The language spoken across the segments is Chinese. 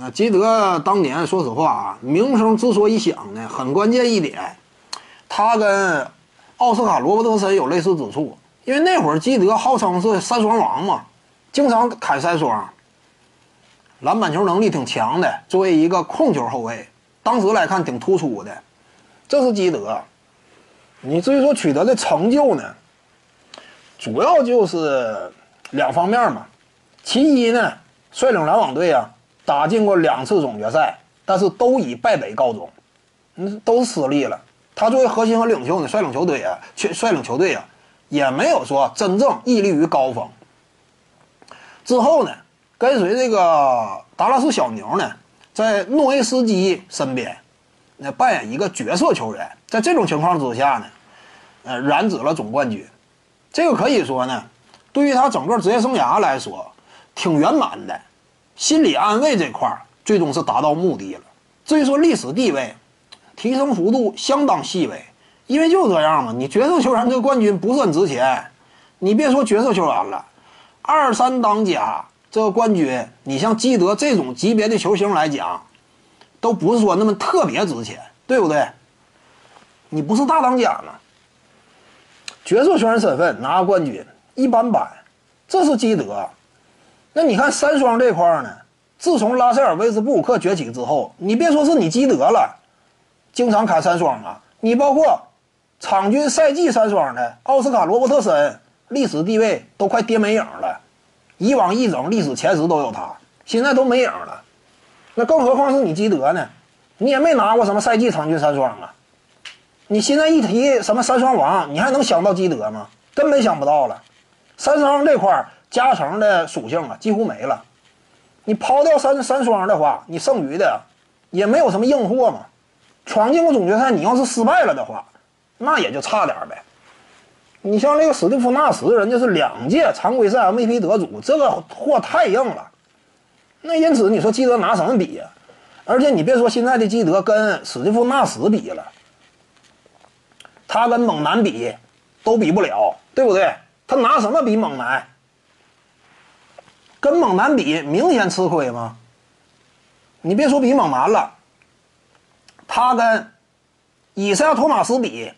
那基德当年说实话啊，名声之所以响呢，很关键一点，他跟奥斯卡罗伯特森有类似之处，因为那会儿基德号称是三双王嘛，经常砍三双，篮板球能力挺强的，作为一个控球后卫，当时来看挺突出的，这是基德。你至于说取得的成就呢，主要就是两方面嘛，其一呢，率领篮网队啊。打进过两次总决赛，但是都以败北告终，嗯，都失利了。他作为核心和领袖呢，率领球队啊，去率领球队啊，也没有说真正屹立于高峰。之后呢，跟随这个达拉斯小牛呢，在诺维斯基身边，那扮演一个角色球员。在这种情况之下呢，呃，染指了总冠军。这个可以说呢，对于他整个职业生涯来说，挺圆满的。心理安慰这块儿，最终是达到目的了。至于说历史地位，提升幅度相当细微，因为就这样嘛。你角色球员这个冠军不是很值钱，你别说角色球员了，二三当家这个冠军，你像基德这种级别的球星来讲，都不是说那么特别值钱，对不对？你不是大当家吗？角色球员身份拿冠军一般般，这是基德。那你看三双这块儿呢？自从拉塞尔·威斯布鲁克崛起之后，你别说是你基德了，经常砍三双啊！你包括场均赛季三双的奥斯卡·罗伯特森，历史地位都快跌没影了。以往一整历史前十都有他，现在都没影了。那更何况是你基德呢？你也没拿过什么赛季场均三双啊！你现在一提什么三双王，你还能想到基德吗？根本想不到了。三双这块儿。加成的属性啊，几乎没了。你抛掉三三双的话，你剩余的也没有什么硬货嘛。闯进过总决赛，你要是失败了的话，那也就差点呗。你像这个史蒂夫纳什，人家是两届常规赛 MVP 得主，这个货太硬了。那因此你说基德拿什么比呀？而且你别说现在的基德跟史蒂夫纳什比了，他跟猛男比都比不了，对不对？他拿什么比猛男？跟猛男比，明显吃亏吗？你别说比猛男了，他跟以赛亚·托马斯比，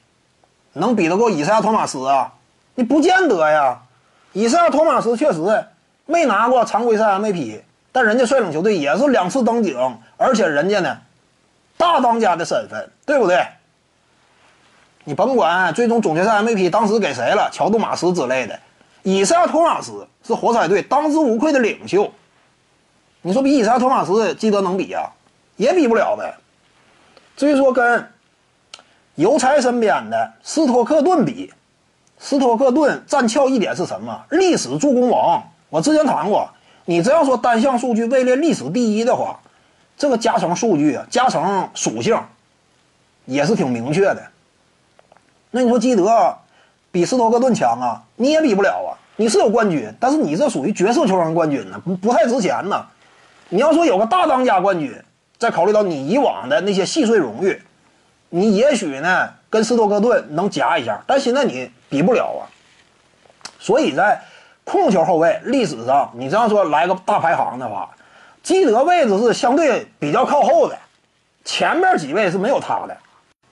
能比得过以赛亚·托马斯啊？你不见得呀。以赛亚·托马斯确实没拿过常规赛 MVP，但人家率领球队也是两次登顶，而且人家呢，大当家的身份，对不对？你甭管最终总决赛 MVP 当时给谁了，乔杜马斯之类的。以赛亚·托马斯是活塞队当之无愧的领袖，你说比以赛亚·托马斯基德能比呀？也比不了呗。至于说跟邮差身边的斯托克顿比，斯托克顿占翘一点是什么？历史助攻王。我之前谈过，你只要说单项数据位列历史第一的话，这个加成数据，加成属性也是挺明确的。那你说基德？比斯托克顿强啊，你也比不了啊！你是有冠军，但是你这属于角色球员冠军呢，不不太值钱呢。你要说有个大当家冠军，再考虑到你以往的那些细碎荣誉，你也许呢跟斯托克顿能夹一下，但现在你比不了啊。所以在控球后卫历史上，你这样说来个大排行的话，基德位置是相对比较靠后的，前面几位是没有他的。